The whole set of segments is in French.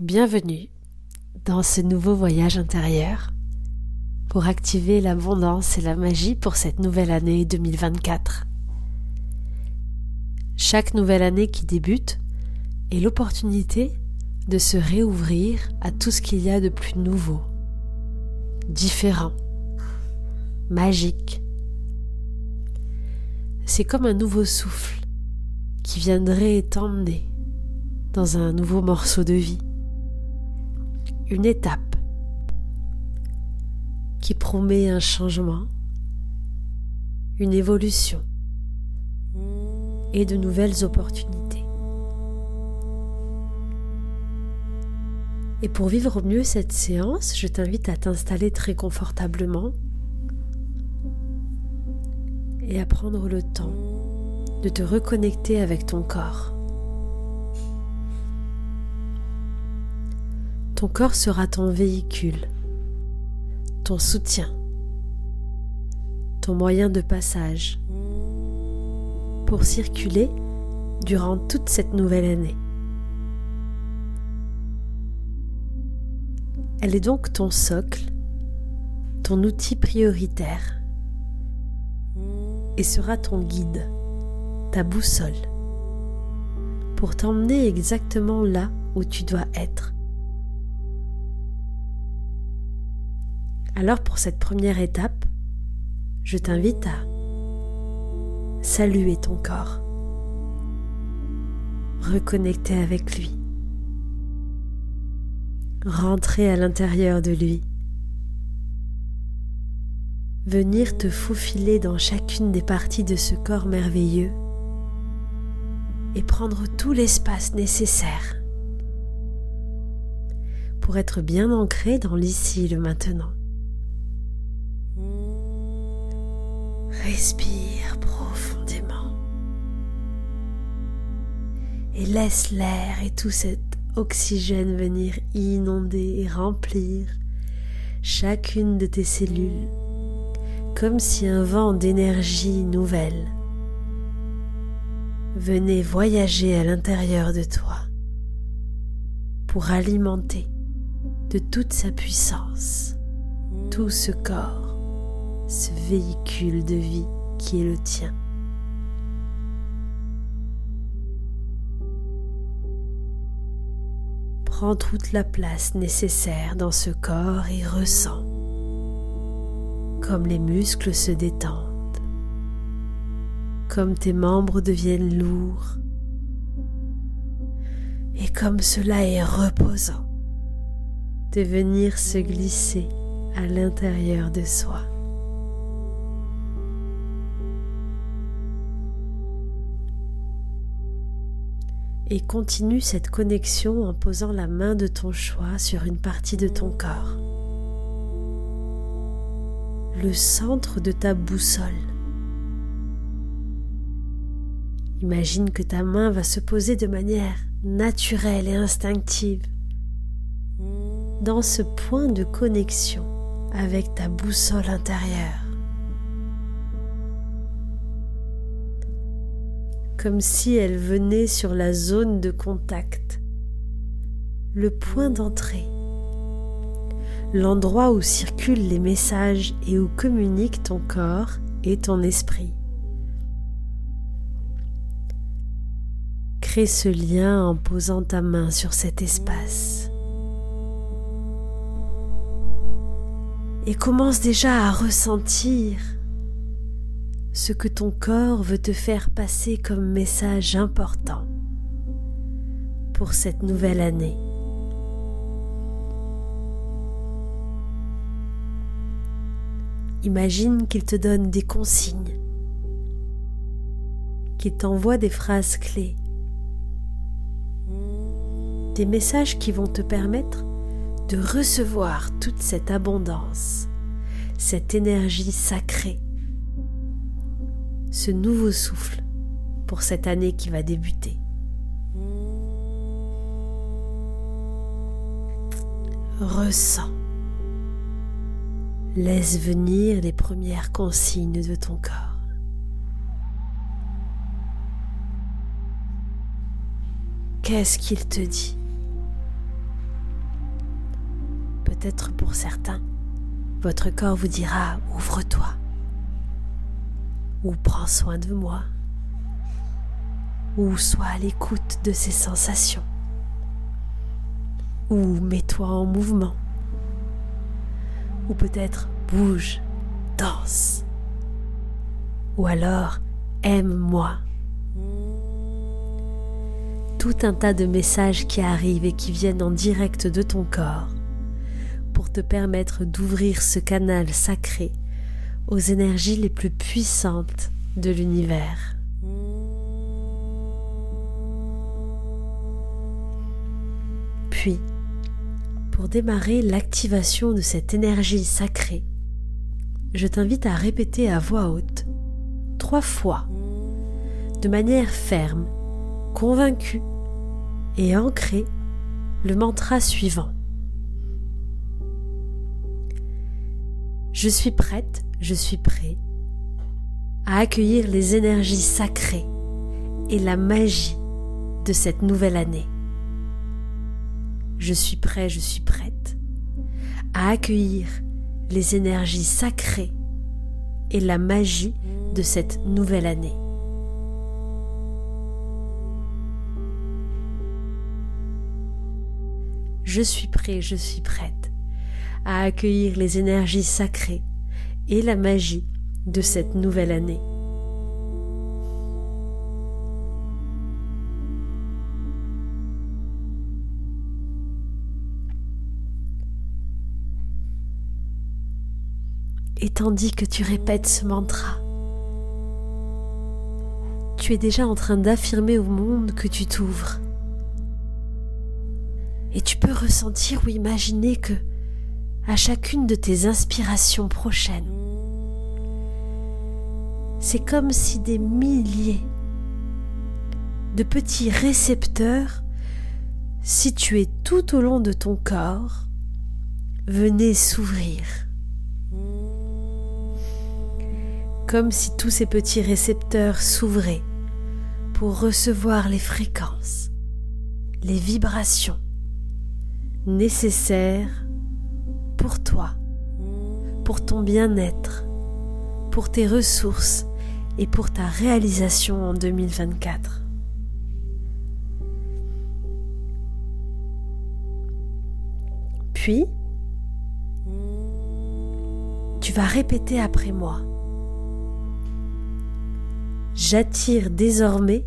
Bienvenue dans ce nouveau voyage intérieur pour activer l'abondance et la magie pour cette nouvelle année 2024. Chaque nouvelle année qui débute est l'opportunité de se réouvrir à tout ce qu'il y a de plus nouveau, différent, magique. C'est comme un nouveau souffle qui viendrait t'emmener dans un nouveau morceau de vie une étape qui promet un changement, une évolution et de nouvelles opportunités. Et pour vivre mieux cette séance, je t'invite à t'installer très confortablement et à prendre le temps de te reconnecter avec ton corps. Ton corps sera ton véhicule, ton soutien, ton moyen de passage pour circuler durant toute cette nouvelle année. Elle est donc ton socle, ton outil prioritaire et sera ton guide, ta boussole, pour t'emmener exactement là où tu dois être. Alors pour cette première étape, je t'invite à saluer ton corps, reconnecter avec lui, rentrer à l'intérieur de lui, venir te faufiler dans chacune des parties de ce corps merveilleux et prendre tout l'espace nécessaire pour être bien ancré dans l'ici et le maintenant. Respire profondément. Et laisse l'air et tout cet oxygène venir inonder et remplir chacune de tes cellules comme si un vent d'énergie nouvelle venait voyager à l'intérieur de toi pour alimenter de toute sa puissance tout ce corps ce véhicule de vie qui est le tien. Prends toute la place nécessaire dans ce corps et ressens comme les muscles se détendent, comme tes membres deviennent lourds et comme cela est reposant de venir se glisser à l'intérieur de soi. Et continue cette connexion en posant la main de ton choix sur une partie de ton corps. Le centre de ta boussole. Imagine que ta main va se poser de manière naturelle et instinctive dans ce point de connexion avec ta boussole intérieure. Comme si elle venait sur la zone de contact, le point d'entrée, l'endroit où circulent les messages et où communiquent ton corps et ton esprit. Crée ce lien en posant ta main sur cet espace. Et commence déjà à ressentir ce que ton corps veut te faire passer comme message important pour cette nouvelle année. Imagine qu'il te donne des consignes, qu'il t'envoie des phrases clés, des messages qui vont te permettre de recevoir toute cette abondance, cette énergie sacrée ce nouveau souffle pour cette année qui va débuter. Ressens. Laisse venir les premières consignes de ton corps. Qu'est-ce qu'il te dit? Peut-être pour certains, votre corps vous dira ouvre-toi ou prends soin de moi. Ou sois à l'écoute de ces sensations. Ou mets-toi en mouvement. Ou peut-être bouge, danse. Ou alors aime-moi. Tout un tas de messages qui arrivent et qui viennent en direct de ton corps pour te permettre d'ouvrir ce canal sacré aux énergies les plus puissantes de l'univers. Puis, pour démarrer l'activation de cette énergie sacrée, je t'invite à répéter à voix haute trois fois, de manière ferme, convaincue et ancrée, le mantra suivant. Je suis prête, je suis prêt à accueillir les énergies sacrées et la magie de cette nouvelle année. Je suis prêt, je suis prête à accueillir les énergies sacrées et la magie de cette nouvelle année. Je suis prêt, je suis prête à accueillir les énergies sacrées et la magie de cette nouvelle année. Et tandis que tu répètes ce mantra, tu es déjà en train d'affirmer au monde que tu t'ouvres. Et tu peux ressentir ou imaginer que à chacune de tes inspirations prochaines. C'est comme si des milliers de petits récepteurs situés tout au long de ton corps venaient s'ouvrir. Comme si tous ces petits récepteurs s'ouvraient pour recevoir les fréquences, les vibrations nécessaires pour toi, pour ton bien-être, pour tes ressources et pour ta réalisation en 2024. Puis, tu vas répéter après moi. J'attire désormais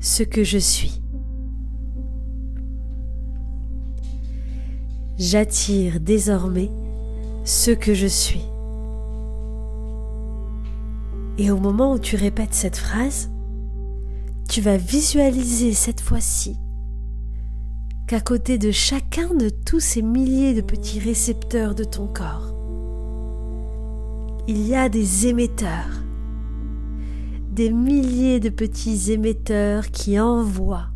ce que je suis. J'attire désormais ce que je suis. Et au moment où tu répètes cette phrase, tu vas visualiser cette fois-ci qu'à côté de chacun de tous ces milliers de petits récepteurs de ton corps, il y a des émetteurs, des milliers de petits émetteurs qui envoient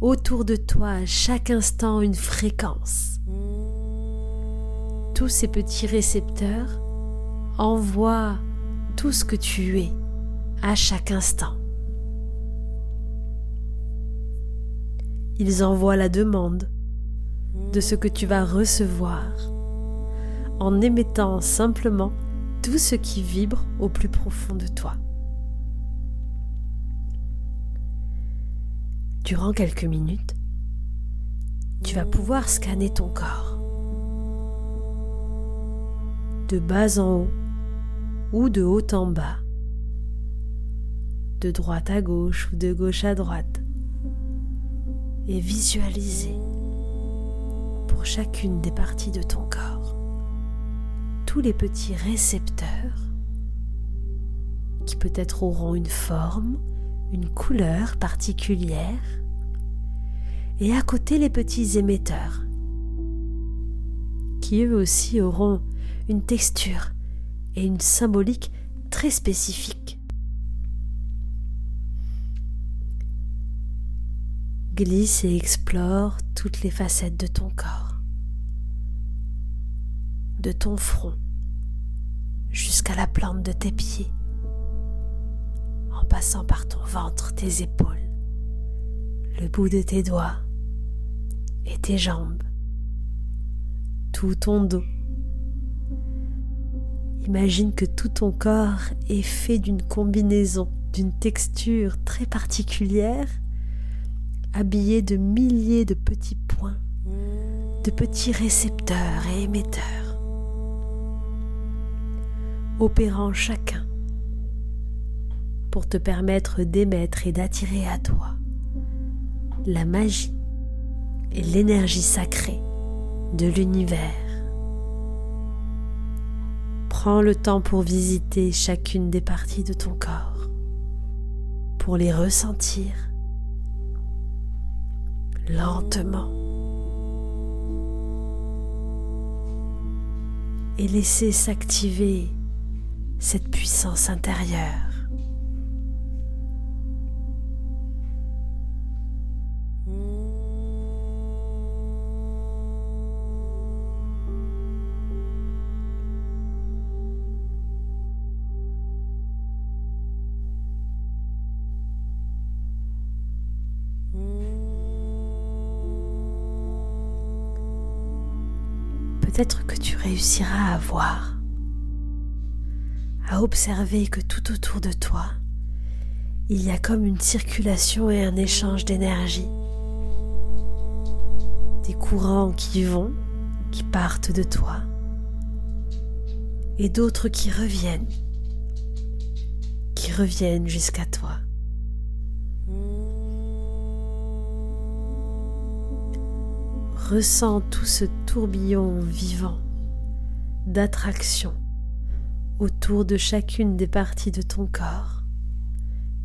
autour de toi à chaque instant une fréquence tous ces petits récepteurs envoient tout ce que tu es à chaque instant. Ils envoient la demande de ce que tu vas recevoir en émettant simplement tout ce qui vibre au plus profond de toi. Durant quelques minutes, tu vas pouvoir scanner ton corps. De bas en haut ou de haut en bas, de droite à gauche ou de gauche à droite, et visualiser pour chacune des parties de ton corps tous les petits récepteurs qui peut-être auront une forme, une couleur particulière, et à côté les petits émetteurs qui eux aussi auront une texture et une symbolique très spécifique. Glisse et explore toutes les facettes de ton corps, de ton front jusqu'à la plante de tes pieds, passant par ton ventre, tes épaules, le bout de tes doigts et tes jambes tout ton dos. Imagine que tout ton corps est fait d'une combinaison, d'une texture très particulière, habillé de milliers de petits points, de petits récepteurs et émetteurs, opérant chacun pour te permettre d'émettre et d'attirer à toi la magie et l'énergie sacrée de l'univers. Prends le temps pour visiter chacune des parties de ton corps, pour les ressentir lentement et laisser s'activer cette puissance intérieure. Peut-être que tu réussiras à voir, à observer que tout autour de toi, il y a comme une circulation et un échange d'énergie. Des courants qui vont, qui partent de toi, et d'autres qui reviennent, qui reviennent jusqu'à toi. Ressens tout ce tourbillon vivant d'attraction autour de chacune des parties de ton corps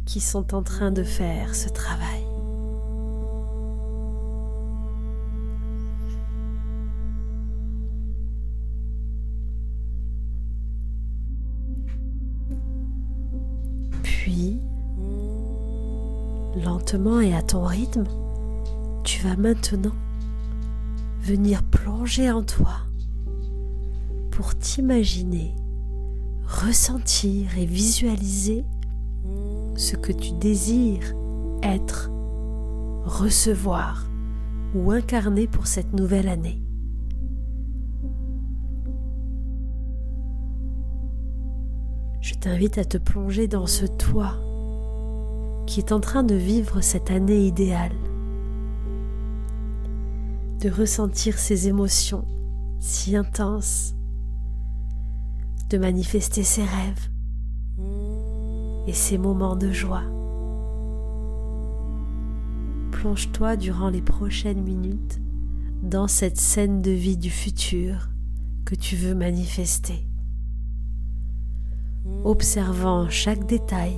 qui sont en train de faire ce travail. Puis, lentement et à ton rythme, tu vas maintenant venir plonger en toi pour t'imaginer, ressentir et visualiser ce que tu désires être, recevoir ou incarner pour cette nouvelle année. Je t'invite à te plonger dans ce toi qui est en train de vivre cette année idéale de ressentir ces émotions si intenses, de manifester ses rêves et ses moments de joie. Plonge-toi durant les prochaines minutes dans cette scène de vie du futur que tu veux manifester, observant chaque détail,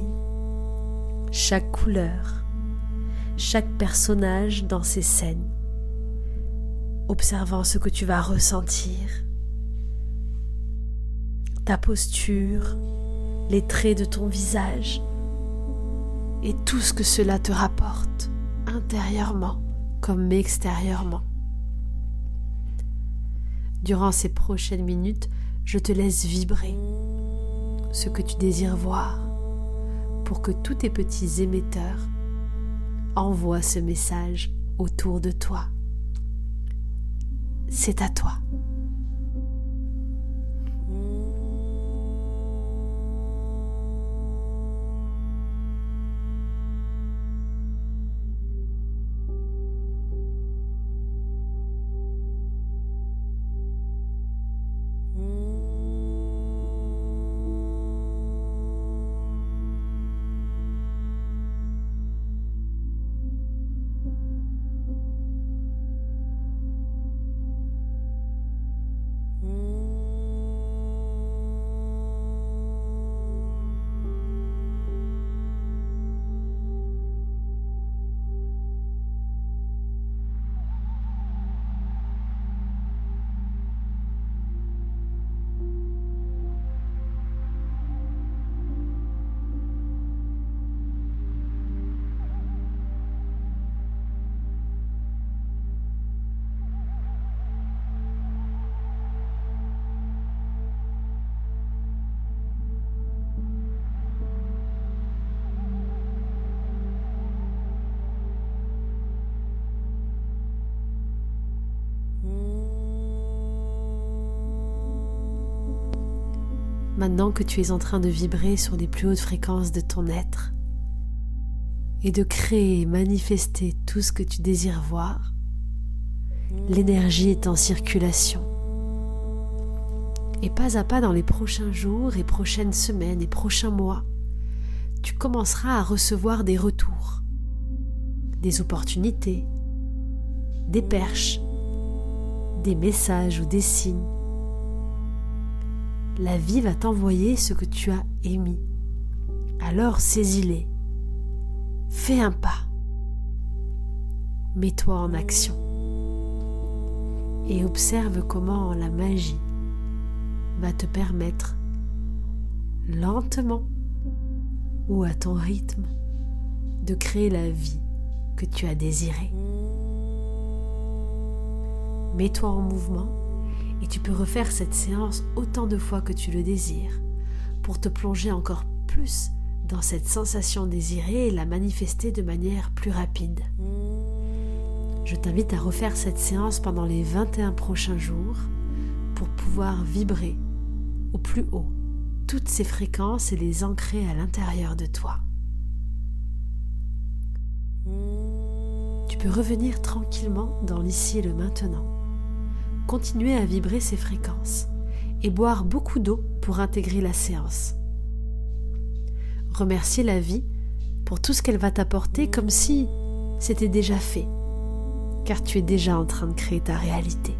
chaque couleur, chaque personnage dans ces scènes observant ce que tu vas ressentir, ta posture, les traits de ton visage et tout ce que cela te rapporte intérieurement comme extérieurement. Durant ces prochaines minutes, je te laisse vibrer ce que tu désires voir pour que tous tes petits émetteurs envoient ce message autour de toi c'est à toi. Maintenant que tu es en train de vibrer sur les plus hautes fréquences de ton être et de créer et manifester tout ce que tu désires voir, l'énergie est en circulation. Et pas à pas dans les prochains jours et prochaines semaines et prochains mois, tu commenceras à recevoir des retours, des opportunités, des perches, des messages ou des signes. La vie va t'envoyer ce que tu as émis. Alors saisis-les. Fais un pas. Mets-toi en action. Et observe comment la magie va te permettre lentement ou à ton rythme de créer la vie que tu as désirée. Mets-toi en mouvement et tu peux refaire cette séance autant de fois que tu le désires pour te plonger encore plus dans cette sensation désirée et la manifester de manière plus rapide. Je t'invite à refaire cette séance pendant les 21 prochains jours pour pouvoir vibrer au plus haut toutes ces fréquences et les ancrer à l'intérieur de toi. Tu peux revenir tranquillement dans l'ici et le maintenant. Continuer à vibrer ces fréquences et boire beaucoup d'eau pour intégrer la séance. Remercier la vie pour tout ce qu'elle va t'apporter comme si c'était déjà fait, car tu es déjà en train de créer ta réalité.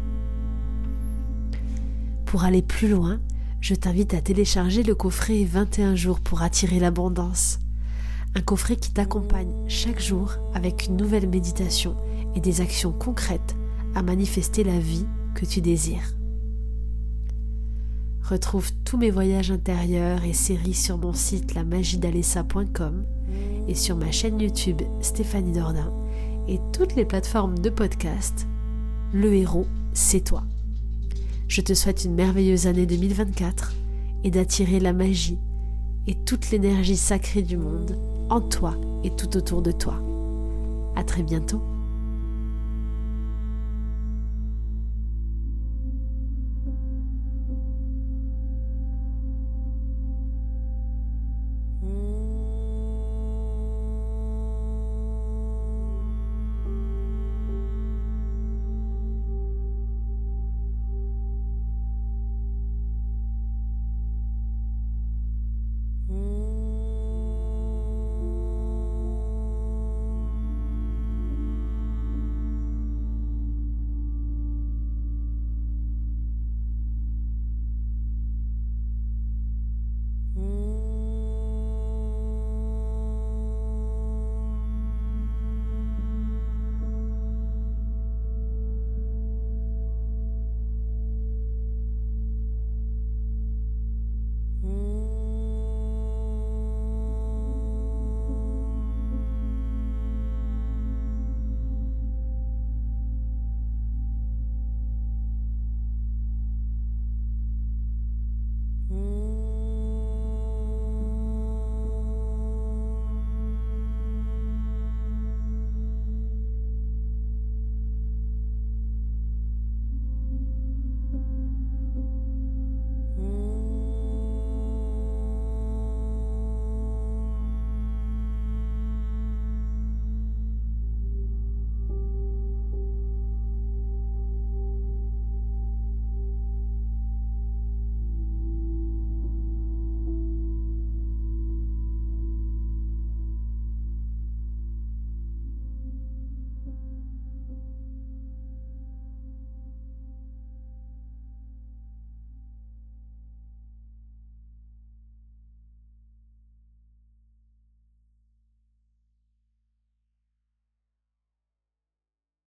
Pour aller plus loin, je t'invite à télécharger le coffret 21 jours pour attirer l'abondance. Un coffret qui t'accompagne chaque jour avec une nouvelle méditation et des actions concrètes à manifester la vie que tu désires. Retrouve tous mes voyages intérieurs et séries sur mon site lamagidalessa.com et sur ma chaîne YouTube Stéphanie Dordain et toutes les plateformes de podcast. Le héros, c'est toi. Je te souhaite une merveilleuse année 2024 et d'attirer la magie et toute l'énergie sacrée du monde en toi et tout autour de toi. À très bientôt.